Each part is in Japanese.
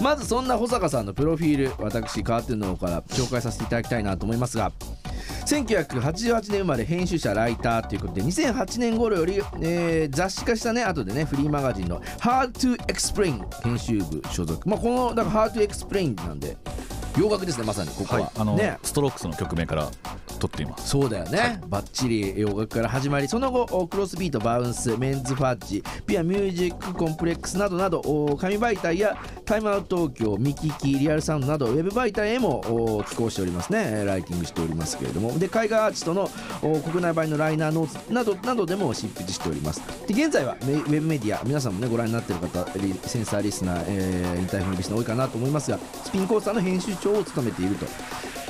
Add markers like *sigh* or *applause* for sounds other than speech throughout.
まずそんな保坂さんのプロフィール私カートゥーンの方から紹介させていただきたいなと思いますが1988年生まれ編集者ライターということで2008年頃より、えー雑誌化したね後でねフリーマガジンの Hard to Explain 編集部所属。まあこのだから Hard to Explain なんで洋楽ですねまさにここは、はい、あの、ね。ストロークスの曲名から取っています。そうだよね、バッチリ洋楽から始まりその後お CROSSBEAT bounce men's FUDGE ぴあ MUSIC COMPLEX などなどお紙媒体やTime Out東京 Mikiki Real Sound などウェブ媒体へもお寄稿しておりますね。えーライティングしておりますけれども。で海外アーティストのお国内版のライナーノーツなどなどでも執筆しております。で現在はメウェブメディア皆さんもねご覧になっている方リセンサーリスナー、えー InterFM リスナー多いかなと思いますが Spincoaster の編集長を務めていると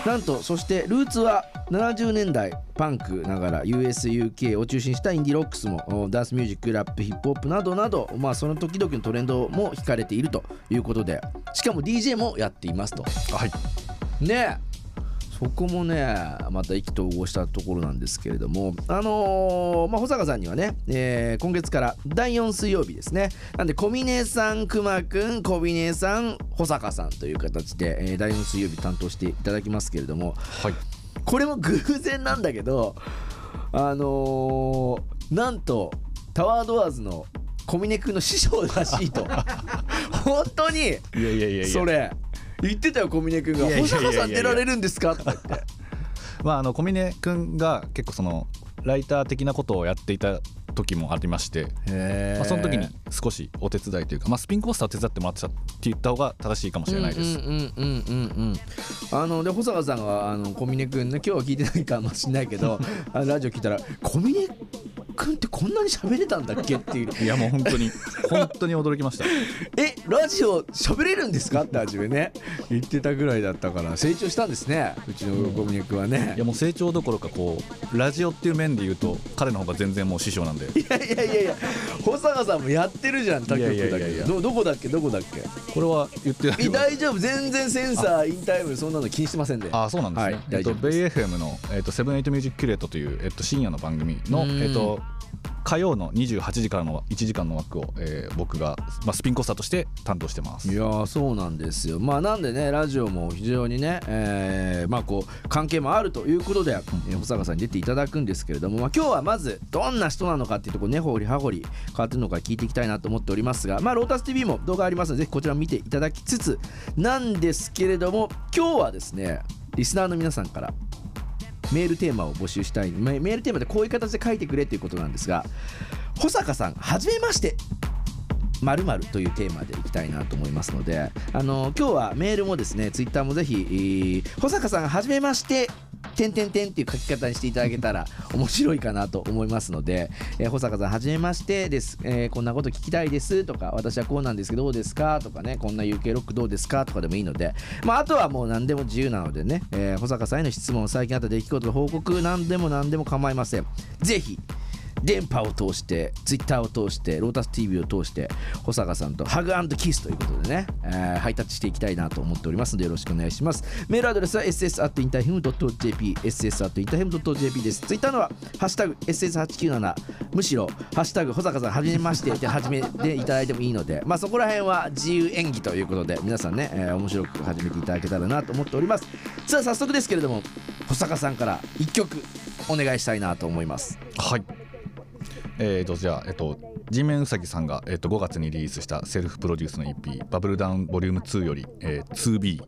なんとそしてルーツは70年代パンクながら USUK を中心したインディロックスもおダンスミュージックラップヒップホップなどなど、まあ、その時々のトレンドも惹かれているということでしかも DJ もやっていますと。はい。ねえそこもねまた意気投合したところなんですけれどもあのーまあ、保坂さんにはね、えー今月から第4水曜日ですね。なんで小峰さんくまくん小峰さん保坂さんという形で、えー第4水曜日担当していただきますけれどもはい。これも偶然なんだけどあのーなんとタワードアーズの小峰くんの師匠らしいと。*laughs* 本当にいやいやいやいや。それ言ってたよ小峰くんが「いやいやいやいや。保坂さん出られるんですか?」とか言って。*laughs* まああの小峰君が結構そのライター的なことをやっていた時もありまして、まあ、その時に少しお手伝いというか、まあ、スピンコースターを手伝ってもらってたって言った方が正しいかもしれないです、あので保坂さんがあの小峰くんね今日は聞いてないかもしれないけど *laughs* ラジオ聞いたら「小峰くんってこんなに喋れたんだっけ?」っていう。いやもう本当に本当に驚きました「*laughs* えラジオ喋れるんですか?」って初めね。言ってたぐらいだったから。成長したんですね。うちの小峰くんはね。いやもう成長どころかこうラジオっていう面で言うと彼の方が全然もう師匠なんで。いやいやいやいや。保坂さんもやってるじゃん他局だけ。どどどこだっけ？どこだっけ？これは言ってないえ大丈夫。全然センサーインタイムそんなの気にしてませんで。あそうなんですね、はいえっと、大丈夫です。ベイ FM の、えっと、セブンエイト musi-curate という、えっと、深夜の番組のうん、えっと、火曜の28時からの1時間の枠を、えー僕が、まあ、スピンコースターとして担当してます。いやーそうなんですよ。まあなんでねラジオも非常にね、えーまあこう関係もあるということで、えー保坂さんに出ていただくんですけれども、まあ、今日はまずどんな人なのかっていうところねほりはほり変わってるのか聞いていきたいなと思っておりますがまあロータス TV も動画ありますのでぜひこちらも見ていただきつつなんですけれども今日はですねリスナーの皆さんからメールテーマを募集したい。メールテーマでこういう形で書いてくれということなんですが保坂さんはじめまして。まるというテーマでいきたいなと思いますのであの今日はメールもですねツイッターもぜひ、保坂さんはじめまして。てんてんてんっていう書き方にしていただけたら面白いかなと思いますので、えー保坂さんはじめましてです、えーこんなこと聞きたいですとか私はこうなんですけどどうですかとかねこんな UK ロックどうですかとかでもいいので、まあ、あとはもう何でも自由なのでね、えー保坂さんへの質問最近あった出来事の報告何でも何でも構いません。ぜひ電波を通してツイッターを通してロータス TV を通して保坂さんとハグキスということでね、えーハイタッチしていきたいなと思っておりますのでよろしくお願いします。メールアドレスは ss.interhim.jp ss.interhim.jp です。ツイッターのは「ハッシュタグ #ss897」むしろ「ハッシュタグ保坂さんはじめまして」って始めていただいてもいいのでまあそこら辺は自由演技ということで皆さんね、えー面白く始めていただけたらなと思っております。さあ早速ですけれども保坂さんから1曲お願いしたいなと思います。はい。えー、とじゃあ、えっと、G メンウサギさんが、えっと、5月にリリースしたセルフプロデュースの EP「バブルダウンボリューム2より、えー、2B